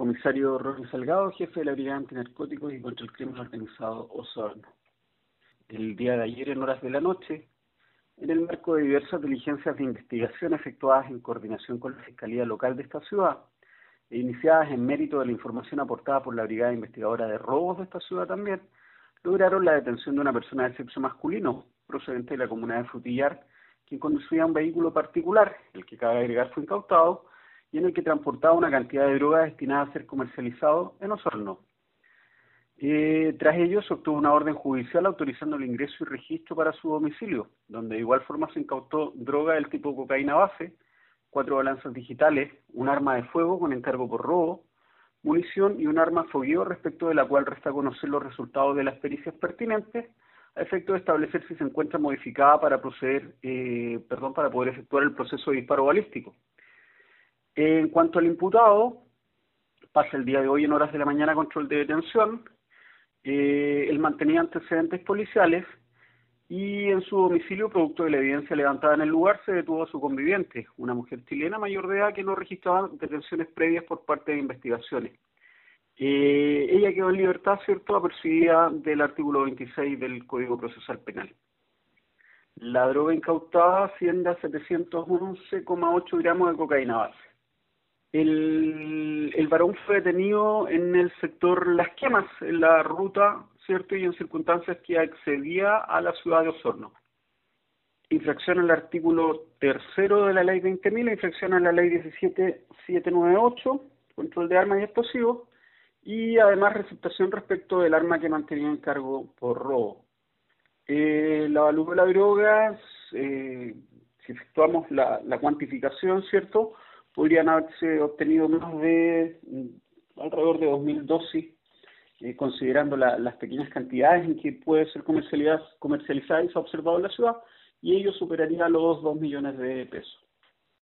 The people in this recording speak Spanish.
Comisario Ronnie Salgado, jefe de la Brigada Antinarcóticos y contra el Crimen Organizado Osorno. El día de ayer, en horas de la noche, en el marco de diversas diligencias de investigación efectuadas en coordinación con la Fiscalía Local de esta ciudad, e iniciadas en mérito de la información aportada por la Brigada Investigadora de Robos de esta ciudad también, lograron la detención de una persona de sexo masculino, procedente de la comuna de Frutillar, quien conducía un vehículo particular, el que cabe agregar fue incautado, y en el que transportaba una cantidad de droga destinada a ser comercializado en Osorno. Eh, tras ello se obtuvo una orden judicial autorizando el ingreso y registro para su domicilio, donde de igual forma se incautó droga del tipo cocaína base, cuatro balanzas digitales, un arma de fuego con encargo por robo, munición y un arma fogueo respecto de la cual resta conocer los resultados de las pericias pertinentes a efecto de establecer si se encuentra modificada para proceder, eh, perdón, para poder efectuar el proceso de disparo balístico. En cuanto al imputado, pasa el día de hoy en horas de la mañana control de detención. Eh, él mantenía antecedentes policiales y en su domicilio, producto de la evidencia levantada en el lugar, se detuvo a su conviviente, una mujer chilena mayor de edad que no registraba detenciones previas por parte de investigaciones. Eh, ella quedó en libertad, ¿cierto?, apercibida del artículo 26 del Código Procesal Penal. La droga incautada asciende a 711,8 gramos de cocaína base. El, varón fue detenido en el sector Las Quemas, en la ruta, ¿cierto? Y en circunstancias que accedía a la ciudad de Osorno. Infracción al artículo tercero de la ley 20.000, infracción a la ley 17798, control de armas y explosivos, y además receptación respecto del arma que mantenía en cargo por robo. Eh, la valor de la droga, eh, si efectuamos la cuantificación, ¿cierto?, podrían haberse obtenido más de mm, alrededor de 2.000 dosis, eh, considerando las pequeñas cantidades en que puede ser comercializada, comercializada y se ha observado en la ciudad, y ello superaría los 2 millones de pesos.